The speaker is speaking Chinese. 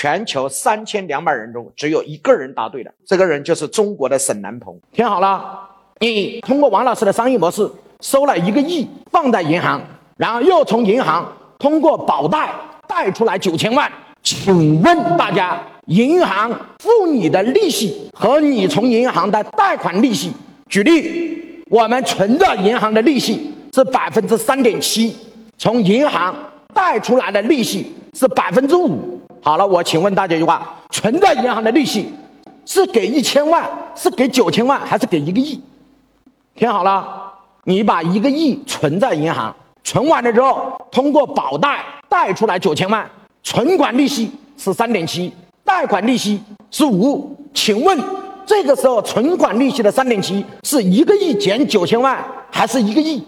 全球三千两百人中只有一个人答对了，这个人就是中国的沈南鹏。听好了，你通过王老师的商业模式收了一个亿放在银行，然后又从银行通过保贷贷出来九千万，请问大家，银行付你的利息和你从银行的贷款利息，举例，我们存的银行的利息是百分之三点七，从银行贷出来的利息是百分之五。好了，我请问大家一句话：存在银行的利息是给一千万，是给九千万，还是给一个亿？听好了，你把一个亿存在银行，存完了之后，通过保贷贷出来九千万，存款利息是三点七，贷款利息是五。请问这个时候存款利息的三点七是一个亿减九千万，还是一个亿？